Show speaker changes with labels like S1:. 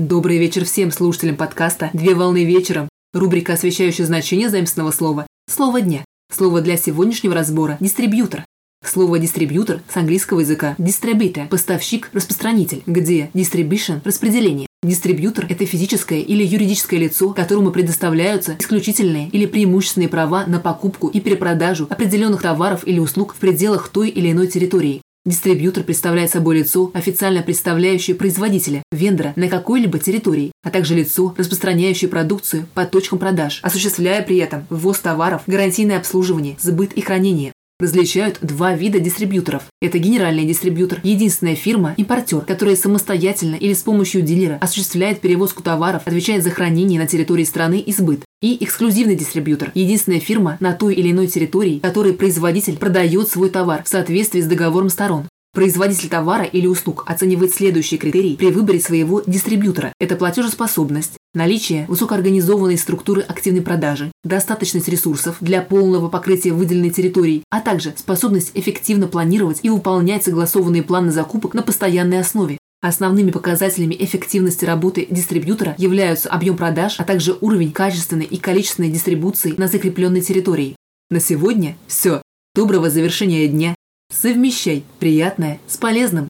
S1: Добрый вечер всем слушателям подкаста «Две волны вечером». Рубрика, освещающая значение заимственного слова «Слово дня». Слово для сегодняшнего разбора – дистрибьютор. Слово «дистрибьютор» с английского языка «distributor» – поставщик, распространитель, где «distribution» – распределение. Дистрибьютор – это физическое или юридическое лицо, которому предоставляются исключительные или преимущественные права на покупку и перепродажу определенных товаров или услуг в пределах той или иной территории. Дистрибьютор представляет собой лицо, официально представляющее производителя, вендора на какой-либо территории, а также лицо, распространяющее продукцию по точкам продаж, осуществляя при этом ввоз товаров, гарантийное обслуживание, сбыт и хранение. Различают два вида дистрибьюторов. Это генеральный дистрибьютор, единственная фирма, импортер, которая самостоятельно или с помощью дилера осуществляет перевозку товаров, отвечает за хранение на территории страны и сбыт. И эксклюзивный дистрибьютор – единственная фирма на той или иной территории, которой производитель продает свой товар в соответствии с договором сторон. Производитель товара или услуг оценивает следующие критерии при выборе своего дистрибьютора. Это платежеспособность, наличие высокоорганизованной структуры активной продажи, достаточность ресурсов для полного покрытия выделенной территории, а также способность эффективно планировать и выполнять согласованные планы закупок на постоянной основе. Основными показателями эффективности работы дистрибьютора являются объем продаж, а также уровень качественной и количественной дистрибуции на закрепленной территории. На сегодня все. Доброго завершения дня Совмещай приятное с полезным.